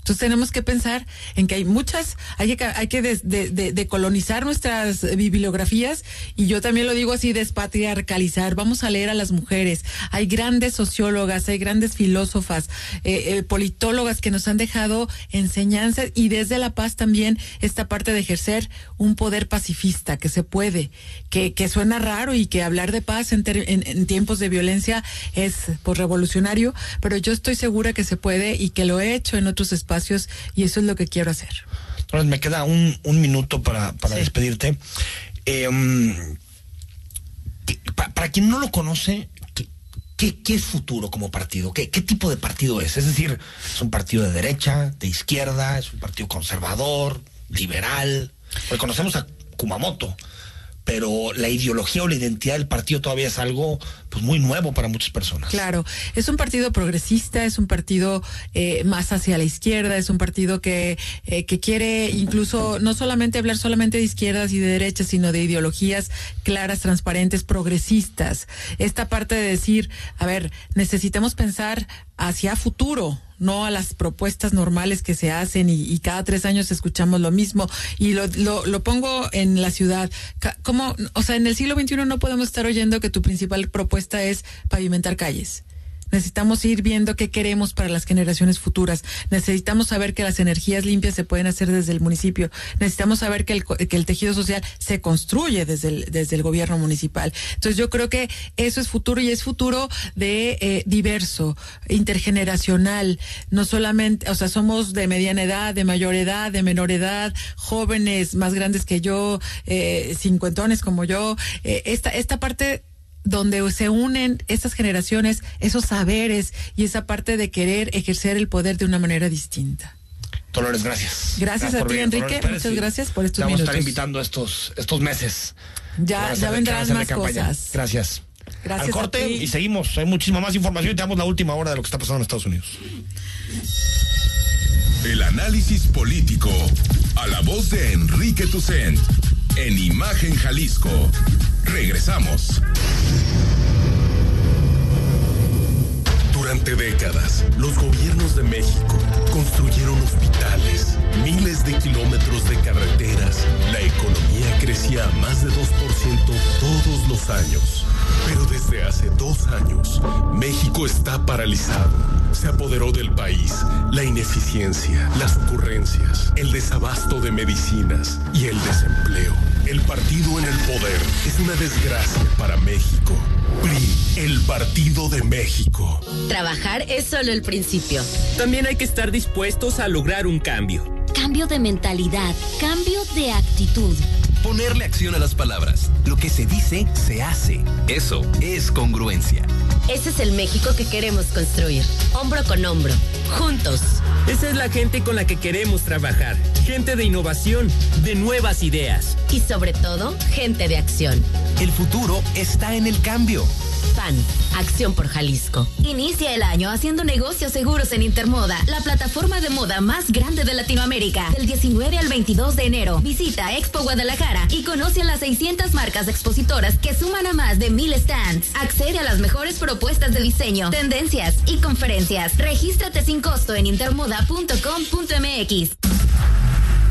Entonces tenemos que pensar en que hay muchas, hay que, hay que decolonizar nuestras bibliografías y yo también lo digo así, despatriarcalizar. Vamos a leer a las mujeres. Hay grandes sociólogas, hay grandes filósofas, eh, eh, politólogas que nos han dejado enseñanzas y desde la paz también esta parte de ejercer un poder pacifista que se puede, que, que suena raro y que hablar de paz en, ter- en- en tiempos de violencia es pues, revolucionario, pero yo estoy segura que se puede y que lo he hecho en otros espacios y eso es lo que quiero hacer. Entonces me queda un, un minuto para, para despedirte. Eh, mm, que- pa- para quien no lo conoce, ¿qué, qué, es futuro como partido? ¿Qué, ¿Qué tipo de partido es? Es decir, ¿es un partido de derecha, de izquierda? ¿Es un partido conservador, liberal? Porque conocemos a Kumamoto, pero la ideología o la identidad del partido todavía es algo pues muy nuevo para muchas personas. Claro, es un partido progresista, es un partido eh, más hacia la izquierda, es un partido que, eh, que quiere incluso no solamente hablar solamente de izquierdas y de derechas, sino de ideologías claras, transparentes, progresistas. Esta parte de decir, a ver, necesitamos pensar hacia futuro, no a las propuestas normales que se hacen y, cada tres años escuchamos lo mismo. Y lo, lo, lo pongo en la ciudad. ¿Cómo, o sea, en el siglo XXI no podemos estar oyendo que tu principal propuesta es pavimentar calles. Necesitamos ir viendo qué queremos para las generaciones futuras. Necesitamos saber que las energías limpias se pueden hacer desde el municipio. Necesitamos saber que el, que el tejido social se construye desde el, desde el gobierno municipal. Entonces yo creo que eso es futuro y es futuro de eh, diverso, intergeneracional. No solamente, o sea, somos de mediana edad, de mayor edad, de menor edad, jóvenes más grandes que yo, eh, cincuentones como yo. Eh, esta, esta parte donde se unen estas generaciones, esos saberes y esa parte de querer ejercer el poder de una manera distinta. Dolores, gracias. Gracias a ti, venir, Enrique. Dolores Muchas gracias por estos te vamos a estar minutos. invitando estos, estos meses. Ya, ya vendrán más cosas. Gracias. Gracias Al a corte ti. y seguimos. Hay muchísima más información y te damos la última hora de lo que está pasando en Estados Unidos. El análisis político. A la voz de Enrique Tucent. En Imagen Jalisco. Regresamos. De kilómetros de carreteras. La economía crecía a más de 2% todos los años. Pero desde hace dos años, México está paralizado. Se apoderó del país la ineficiencia, las ocurrencias, el desabasto de medicinas y el desempleo. El partido en el poder es una desgracia para México. PRI, el Partido de México. Trabajar es solo el principio. También hay que estar dispuestos a lograr un cambio. Cambio de mentalidad, cambio de actitud. Ponerle acción a las palabras. Lo que se dice, se hace. Eso es congruencia. Ese es el México que queremos construir. Hombro con hombro. Juntos. Esa es la gente con la que queremos trabajar. Gente de innovación, de nuevas ideas. Y sobre todo, gente de acción. El futuro está en el cambio. PAN. Acción por Jalisco. Inicia el año haciendo negocios seguros en Intermoda, la plataforma de moda más grande de Latinoamérica. Del 19 al 22 de enero, visita Expo Guadalajara y conoce a las 600 marcas expositoras que suman a más de 1000 stands. Accede a las mejores propuestas de diseño, tendencias y conferencias. Regístrate sin costo en intermoda.com.mx.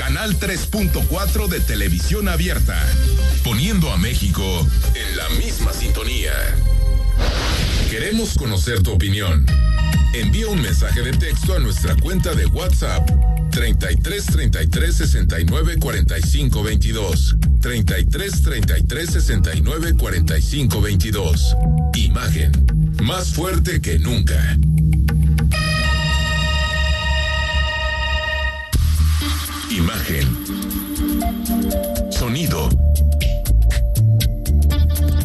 Canal 3.4 de televisión abierta, poniendo a México en la misma sintonía. Queremos conocer tu opinión. Envía un mensaje de texto a nuestra cuenta de WhatsApp 33 33 69 45 22 33 33 69 45 22 Imagen más fuerte que nunca. Sonido.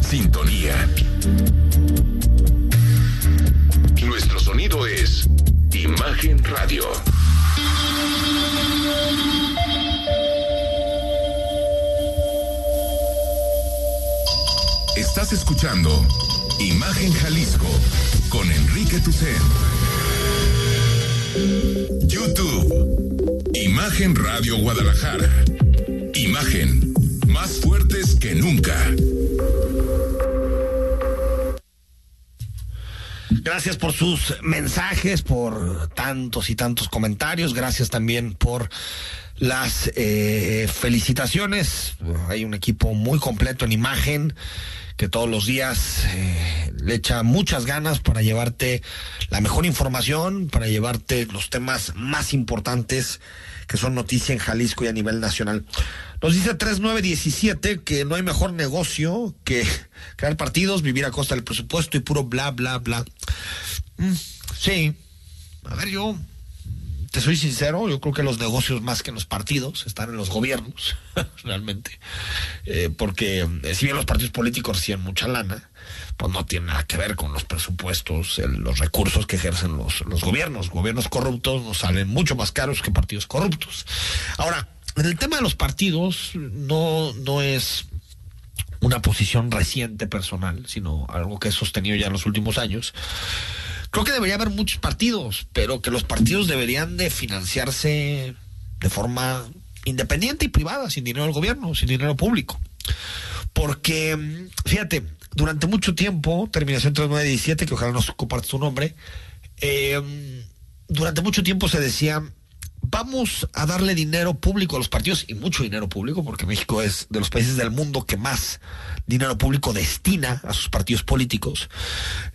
Sintonía. Nuestro sonido es Imagen Radio. Estás escuchando Imagen Jalisco con Enrique Tucen. YouTube. Imagen Radio Guadalajara. Imagen. Más fuertes que nunca. Gracias por sus mensajes, por tantos y tantos comentarios. Gracias también por las eh, felicitaciones. Hay un equipo muy completo en imagen que todos los días eh, le echa muchas ganas para llevarte la mejor información, para llevarte los temas más importantes que son noticia en Jalisco y a nivel nacional. Nos dice 3917 que no hay mejor negocio que crear partidos, vivir a costa del presupuesto y puro bla, bla, bla. Mm, sí. A ver, yo te soy sincero, yo creo que los negocios más que en los partidos están en los gobiernos, realmente. Eh, porque eh, si bien los partidos políticos reciben mucha lana, pues no tiene nada que ver con los presupuestos, los recursos que ejercen los, los gobiernos. Gobiernos corruptos nos salen mucho más caros que partidos corruptos. Ahora, en el tema de los partidos, no, no es una posición reciente personal, sino algo que he sostenido ya en los últimos años. Creo que debería haber muchos partidos, pero que los partidos deberían de financiarse de forma independiente y privada, sin dinero del gobierno, sin dinero público. Porque, fíjate, durante mucho tiempo, terminación 3917, que ojalá nos comparte su nombre, eh, durante mucho tiempo se decía, vamos a darle dinero público a los partidos y mucho dinero público, porque México es de los países del mundo que más dinero público destina a sus partidos políticos.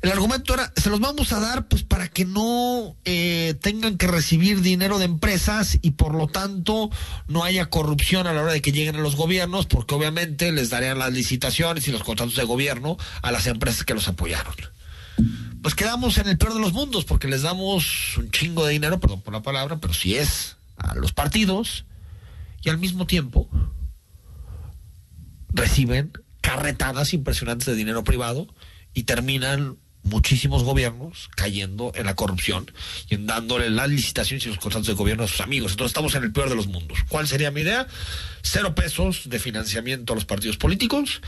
El argumento era, se los vamos a dar pues para que no eh, tengan que recibir dinero de empresas y por lo tanto no haya corrupción a la hora de que lleguen a los gobiernos, porque obviamente les darían las licitaciones y los contratos de gobierno a las empresas que los apoyaron pues quedamos en el peor de los mundos porque les damos un chingo de dinero, perdón por la palabra, pero si es a los partidos y al mismo tiempo reciben carretadas impresionantes de dinero privado y terminan muchísimos gobiernos cayendo en la corrupción y en dándole las licitaciones y los contratos de gobierno a sus amigos. Entonces estamos en el peor de los mundos. ¿Cuál sería mi idea? Cero pesos de financiamiento a los partidos políticos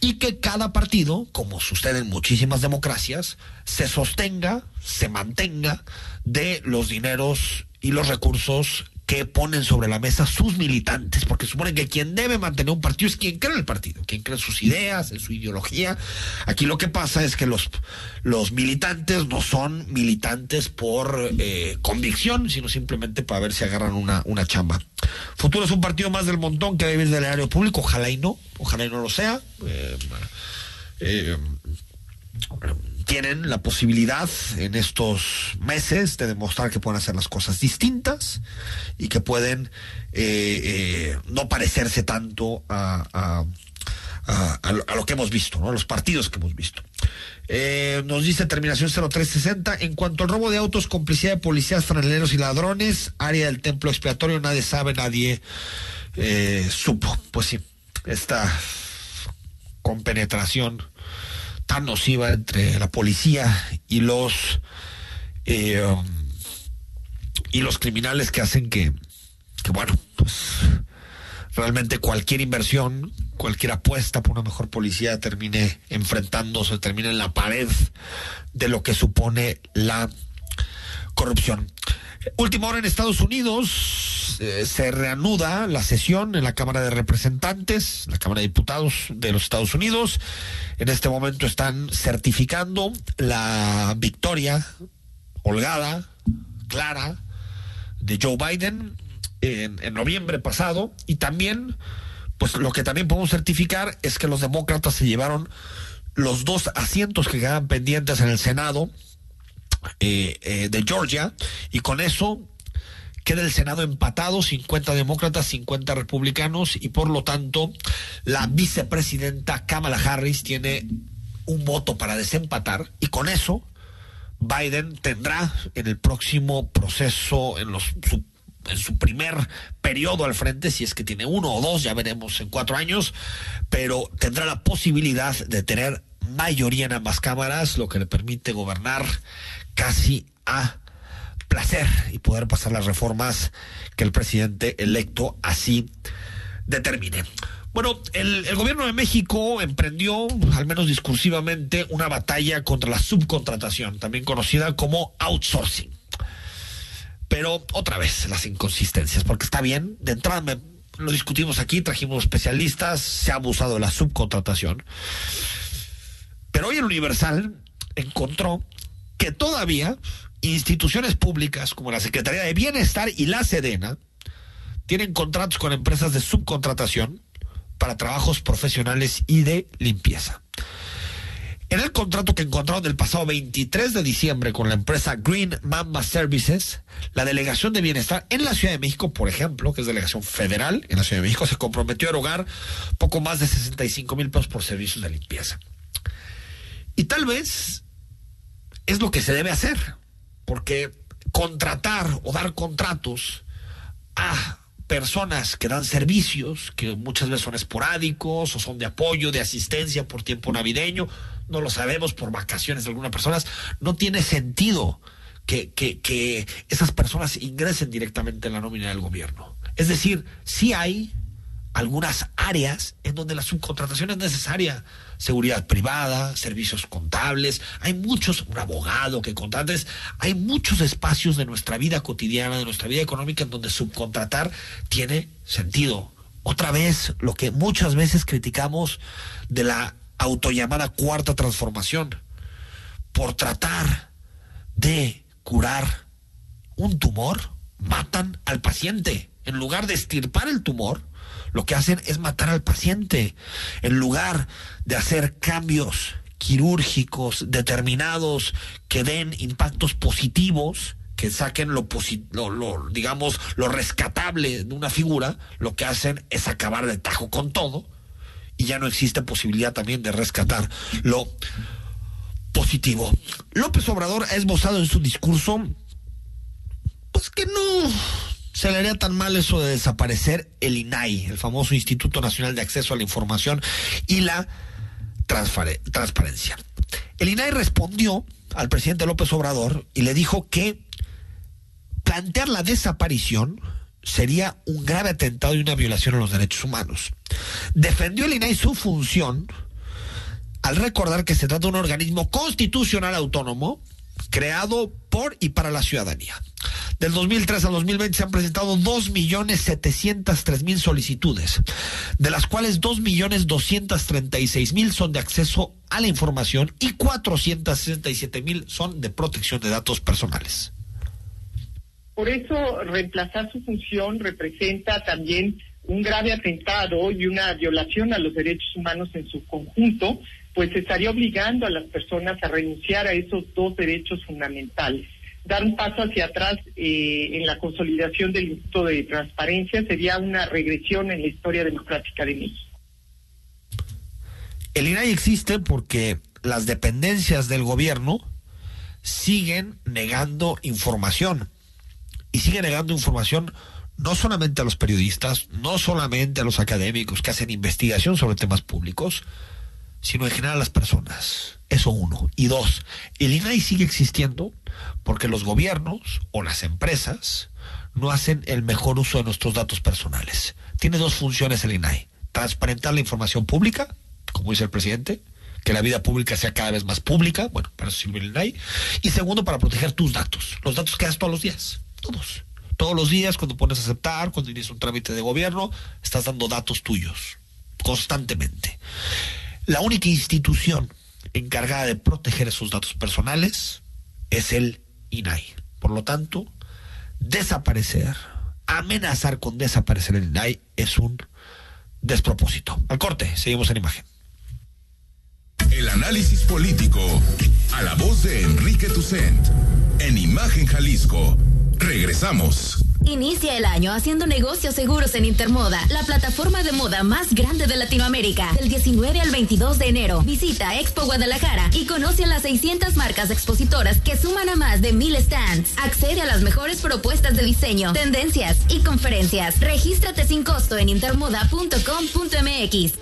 y que cada partido, como sucede en muchísimas democracias, se sostenga, se mantenga de los dineros y los recursos que ponen sobre la mesa sus militantes, porque suponen que quien debe mantener un partido es quien cree en el partido, quien cree en sus ideas, en su ideología. Aquí lo que pasa es que los, los militantes no son militantes por eh, convicción, sino simplemente para ver si agarran una, una chamba. Futuro es un partido más del montón que debe ir del erario público, ojalá y no, ojalá y no lo sea. Eh, eh, tienen la posibilidad en estos meses de demostrar que pueden hacer las cosas distintas y que pueden eh, eh, no parecerse tanto a, a, a, lo que hemos visto, ¿no? a los partidos que hemos visto. Eh, nos dice terminación 0360, en cuanto al robo de autos, complicidad de policías, franeleros y ladrones, área del templo expiatorio, nadie sabe, nadie supo. Pues sí, esta compenetración tan nociva entre la policía y los eh, um, y los criminales que hacen que, bueno, pues realmente cualquier inversión, cualquier apuesta por una mejor policía termine enfrentándose, termine en la pared de lo que supone la corrupción. Última hora en Estados Unidos, eh, se reanuda la sesión en la Cámara de Representantes, la Cámara de Diputados de los Estados Unidos. En este momento están certificando la victoria holgada, clara, de Joe Biden en, en noviembre pasado. Y también, pues lo que también podemos certificar es que los demócratas se llevaron los dos asientos que quedaban pendientes en el Senado eh, eh, de Georgia y con eso queda el Senado empatado, 50 demócratas, 50 republicanos y por lo tanto la vicepresidenta Kamala Harris tiene un voto para desempatar y con eso Biden tendrá en el próximo proceso, en los su, en su primer periodo al frente, si es que tiene uno o dos, ya veremos en cuatro años, pero tendrá la posibilidad de tener mayoría en ambas cámaras, lo que le permite gobernar casi a placer y poder pasar las reformas que el presidente electo así determine. Bueno, el, gobierno de México emprendió, al menos discursivamente, una batalla contra la subcontratación, también conocida como outsourcing. Pero otra vez las inconsistencias, porque está bien, de entrada me, lo discutimos aquí, trajimos especialistas, se ha abusado de la subcontratación. Pero hoy el Universal encontró que todavía instituciones públicas como la Secretaría de Bienestar y la Sedena tienen contratos con empresas de subcontratación para trabajos profesionales y de limpieza. En el contrato que encontraron del pasado 23 de diciembre con la empresa Green Mamba Services, la Delegación de Bienestar en la Ciudad de México, por ejemplo, que es delegación federal en la Ciudad de México, se comprometió a erogar poco más de 65 mil pesos por servicios de limpieza. Y tal vez es lo que se debe hacer, porque contratar o dar contratos a personas que dan servicios, que muchas veces son esporádicos o son de apoyo, de asistencia por tiempo navideño, no lo sabemos por vacaciones de algunas personas, no tiene sentido que, que, que esas personas ingresen directamente en la nómina del gobierno. Es decir, sí hay algunas áreas en donde la subcontratación es necesaria. Seguridad privada, servicios contables, hay muchos, un abogado que contrates, hay muchos espacios de nuestra vida cotidiana, de nuestra vida económica en donde subcontratar tiene sentido. Otra vez, lo que muchas veces criticamos de la autollamada cuarta transformación, por tratar de curar un tumor, matan al paciente. En lugar de estirpar el tumor, lo que hacen es matar al paciente. En lugar de hacer cambios quirúrgicos determinados que den impactos positivos, que saquen lo, digamos, lo rescatable de una figura, lo que hacen es acabar de tajo con todo y ya no existe posibilidad también de rescatar lo positivo. López Obrador ha esbozado en su discurso, pues que no se le haría tan mal eso de desaparecer el INAI, el famoso Instituto Nacional de Acceso a la Información y la Transparencia. El INAI respondió al presidente López Obrador y le dijo que plantear la desaparición sería un grave atentado y una violación a los derechos humanos. Defendió el INAI su función al recordar que se trata de un organismo constitucional autónomo creado por y para la ciudadanía. Del 2003 al 2020 se han presentado 2.703.000 solicitudes, de las cuales 2.236.000 son de acceso a la información y 467.000 son de protección de datos personales. Por eso reemplazar su función representa también un grave atentado y una violación a los derechos humanos en su conjunto, pues estaría obligando a las personas a renunciar a esos dos derechos fundamentales. Dar un paso hacia atrás eh, en la consolidación del Instituto de Transparencia sería una regresión en la historia democrática de México. El INAI existe porque las dependencias del gobierno siguen negando información y siguen negando información no solamente a los periodistas, no solamente a los académicos que hacen investigación sobre temas públicos, sino en general a las personas. Eso uno. Y dos, el INAI sigue existiendo porque los gobiernos o las empresas no hacen el mejor uso de nuestros datos personales. Tiene dos funciones el INAI. Transparentar la información pública, como dice el presidente, que la vida pública sea cada vez más pública, bueno, para eso sirve el INAI. Y segundo, para proteger tus datos, los datos que das todos los días, todos. Todos los días, cuando pones a aceptar, cuando inicias un trámite de gobierno, estás dando datos tuyos, constantemente. La única institución encargada de proteger esos datos personales es el INAI. Por lo tanto, desaparecer, amenazar con desaparecer el INAI es un despropósito. Al corte, seguimos en imagen. El análisis político a la voz de Enrique Tucent en Imagen Jalisco. Regresamos. Inicia el año haciendo negocios seguros en Intermoda, la plataforma de moda más grande de Latinoamérica. Del 19 al 22 de enero, visita Expo Guadalajara y conoce a las 600 marcas expositoras que suman a más de mil stands. Accede a las mejores propuestas de diseño, tendencias y conferencias. Regístrate sin costo en intermoda.com.mx.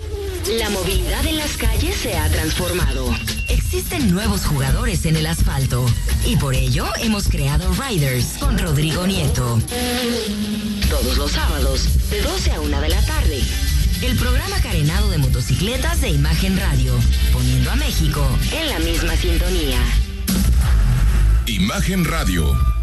La movilidad en las calles se ha transformado. Existen nuevos jugadores en el asfalto y por ello hemos creado Riders con Rodrigo Nieto. Todos los sábados, de 12 a 1 de la tarde. El programa carenado de motocicletas de Imagen Radio, poniendo a México en la misma sintonía. Imagen Radio,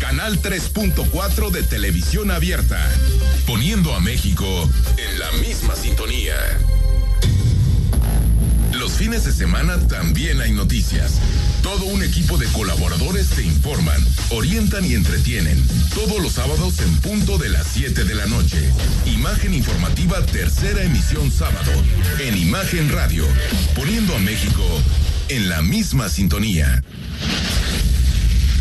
Canal 3.4 de televisión abierta, poniendo a México en la misma sintonía. Los fines de semana también hay noticias. Todo un equipo de colaboradores te informan, orientan y entretienen. Todos los sábados en punto de las 7 de la noche. Imagen informativa tercera emisión sábado. En Imagen Radio. Poniendo a México en la misma sintonía.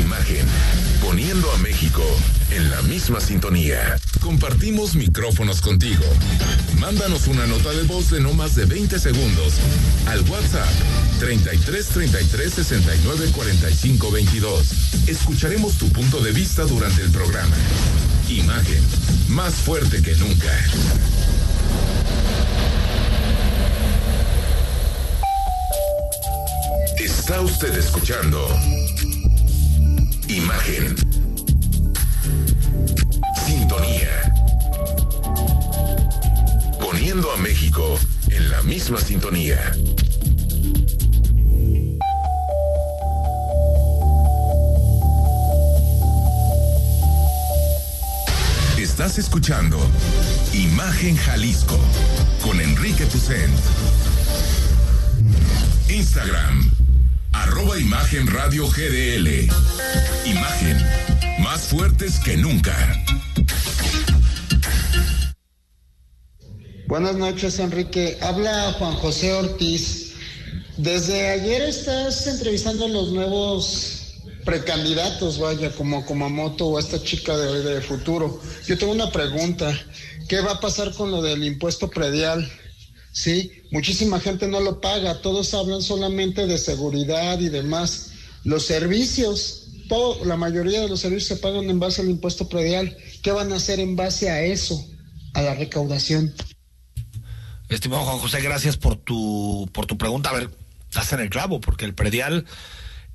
Imagen, poniendo a México en la misma sintonía. Compartimos micrófonos contigo. Mándanos una nota de voz de no más de 20 segundos al WhatsApp 33 33 69 45 22. Escucharemos tu punto de vista durante el programa. Imagen, más fuerte que nunca. Está usted escuchando Imagen. Sintonía. Poniendo a México en la misma sintonía. Estás escuchando Imagen Jalisco con Enrique Tucent. Instagram, arroba Imagen Radio GDL. Imagen, más fuertes que nunca. Buenas noches, Enrique. Habla Juan José Ortiz. Desde ayer estás entrevistando a los nuevos precandidatos, vaya, como Kumamoto o esta chica de hoy de futuro. Yo tengo una pregunta. ¿Qué va a pasar con lo del impuesto predial? Sí, muchísima gente no lo paga. Todos hablan solamente de seguridad y demás. Los servicios, todo, la mayoría de los servicios se pagan en base al impuesto predial. ¿Qué van a hacer en base a eso? A la recaudación. Estimado Juan José, gracias por tu, por tu pregunta. A ver, estás en el clavo, porque el predial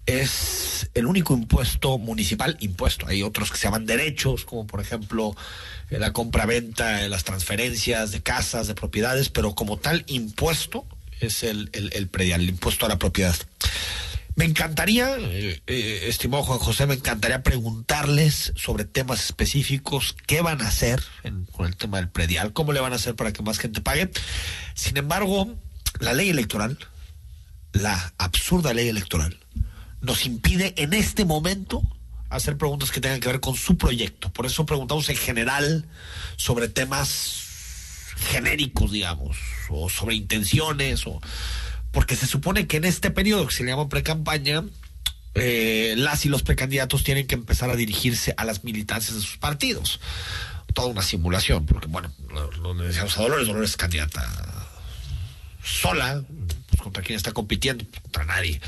es el único impuesto municipal impuesto. Hay otros que se llaman derechos, como por ejemplo eh, la compra-venta, las transferencias de casas, de propiedades, pero como tal impuesto es el, el, predial, el impuesto a la propiedad. Me encantaría, eh, eh, estimado Juan José, me encantaría preguntarles sobre temas específicos, qué van a hacer en, con el tema del predial, cómo le van a hacer para que más gente pague. Sin embargo, la ley electoral, la absurda ley electoral, nos impide en este momento hacer preguntas que tengan que ver con su proyecto. Por eso preguntamos en general sobre temas genéricos, digamos, o sobre intenciones, o porque se supone que en este periodo que se le llama pre-campaña, eh, las y los precandidatos tienen que empezar a dirigirse a las militancias de sus partidos. Toda una simulación, porque bueno, lo, lo decíamos a Dolores, Dolores es candidata sola, pues contra quién está compitiendo, contra nadie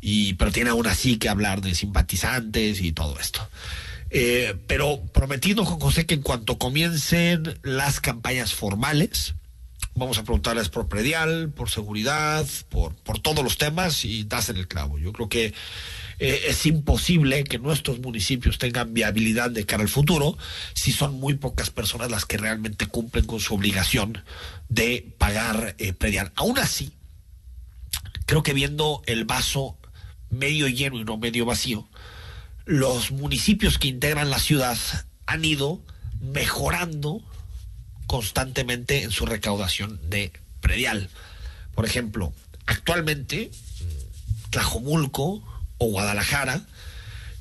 y pero tiene aún así que hablar de simpatizantes y todo esto. Eh, pero prometido Juan José que en cuanto comiencen las campañas formales, vamos a preguntarles por predial, por seguridad, por, por todos los temas y das en el clavo. Yo creo que eh, es imposible que nuestros municipios tengan viabilidad de cara al futuro si son muy pocas personas las que realmente cumplen con su obligación de pagar eh, predial. Aún así, creo que viendo el vaso medio lleno y no medio vacío, los municipios que integran la ciudad han ido mejorando constantemente en su recaudación de predial. Por ejemplo, actualmente Tlajomulco o Guadalajara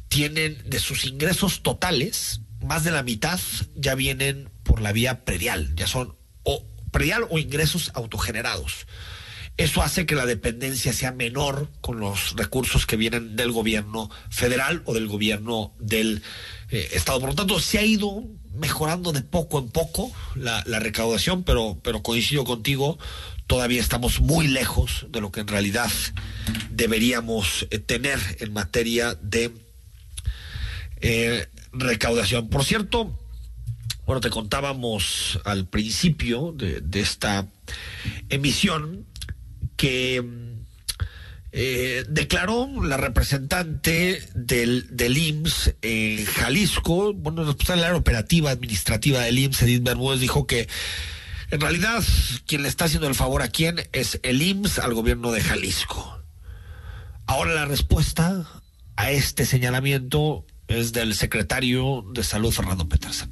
tienen de sus ingresos totales, más de la mitad ya vienen por la vía predial, ya son o predial o ingresos autogenerados. Eso hace que la dependencia sea menor con los recursos que vienen del gobierno federal o del gobierno del eh, Estado. Por lo tanto, se ha ido mejorando de poco en poco la, recaudación, pero, pero coincido contigo, todavía estamos muy lejos de lo que en realidad deberíamos eh, tener en materia de eh, recaudación. Por cierto, bueno, te contábamos al principio de esta emisión que eh, declaró la representante del, del IMSS en Jalisco, bueno, responsable de la operativa administrativa del IMSS, Edith Bermúdez, dijo que en realidad quien le está haciendo el favor a quién es el IMSS al gobierno de Jalisco. Ahora la respuesta a este señalamiento es del secretario de Salud, Fernando Petersen.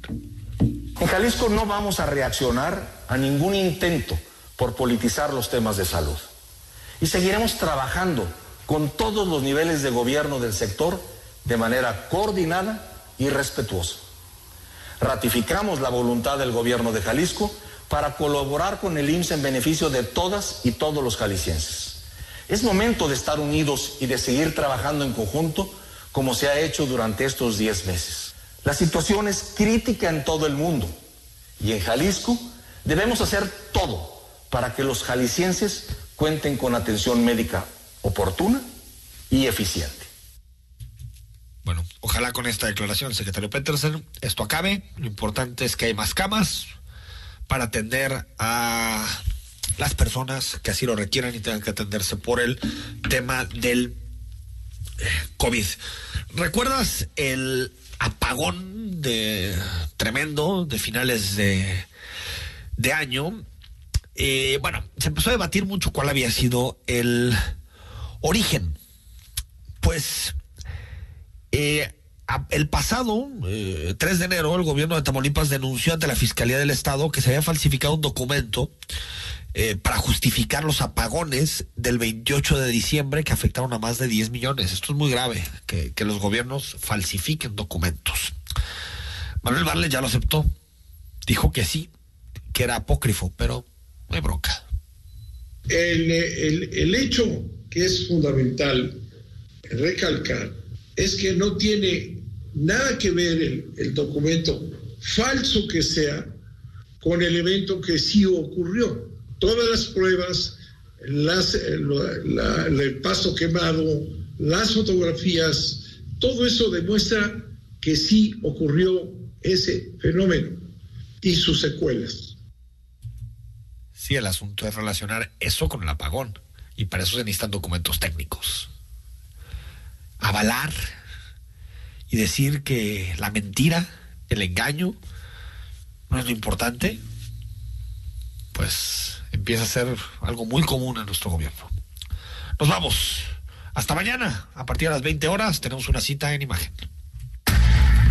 En Jalisco no vamos a reaccionar a ningún intento por politizar los temas de salud. Y seguiremos trabajando con todos los niveles de gobierno del sector de manera coordinada y respetuosa. Ratificamos la voluntad del gobierno de Jalisco para colaborar con el IMSS en beneficio de todas y todos los jaliscienses. Es momento de estar unidos y de seguir trabajando en conjunto como se ha hecho durante estos 10 meses. La situación es crítica en todo el mundo y en Jalisco debemos hacer todo para que los jaliscienses cuenten con atención médica oportuna y eficiente. Bueno, ojalá con esta declaración, secretario Petersen, esto acabe. Lo importante es que hay más camas para atender a las personas que así lo requieran y tengan que atenderse por el tema del eh, COVID. ¿Recuerdas el apagón de tremendo de finales de, de año? Eh, bueno, se empezó a debatir mucho cuál había sido el origen. Pues eh, el pasado 3 de enero, el gobierno de Tamaulipas denunció ante la Fiscalía del Estado que se había falsificado un documento eh, para justificar los apagones del 28 de diciembre que afectaron a más de 10 millones. Esto es muy grave, que, que los gobiernos falsifiquen documentos. Manuel Barle ya lo aceptó. Dijo que sí, que era apócrifo, pero no hay. El, el, hecho que es fundamental recalcar es que no tiene nada que ver el, el, documento, falso que sea, con el evento que sí ocurrió. Todas las pruebas, las, la, la, el paso quemado, las fotografías, todo eso demuestra que sí ocurrió ese fenómeno y sus secuelas. Sí, el asunto es relacionar eso con el apagón y para eso se necesitan documentos técnicos. Avalar y decir que la mentira, el engaño, no es lo importante, pues empieza a ser algo muy común en nuestro gobierno. Nos vamos. Hasta mañana. A partir de las 20 horas tenemos una cita en imagen.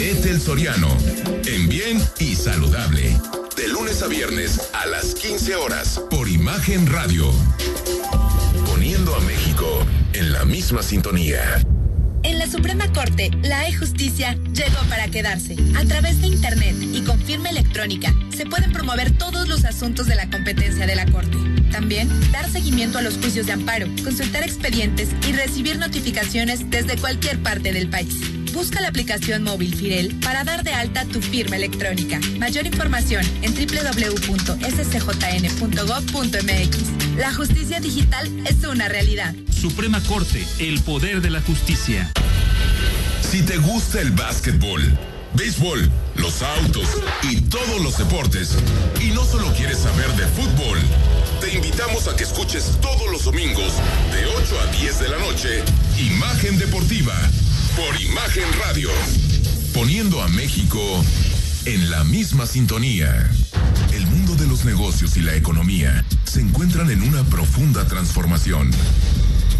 Etel Soriano, en bien y saludable. De lunes a viernes a las 15 horas por Imagen Radio. Poniendo a México en la misma sintonía. En la Suprema Corte, la e-justicia llegó para quedarse. A través de Internet y con firma electrónica, se pueden promover todos los asuntos de la competencia de la Corte. También, dar seguimiento a los juicios de amparo, consultar expedientes y recibir notificaciones desde cualquier parte del país. Busca la aplicación móvil Firel para dar de alta tu firma electrónica. Mayor información en www.scjn.gov.mx. La justicia digital es una realidad. Suprema Corte, el poder de la justicia. Si te gusta el básquetbol, béisbol, los autos y todos los deportes, y no solo quieres saber de fútbol, te invitamos a que escuches todos los domingos de 8 a 10 de la noche Imagen Deportiva por Imagen Radio, poniendo a México en la misma sintonía. El mundo de los negocios y la economía se encuentran en una profunda transformación.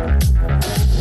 Thank you.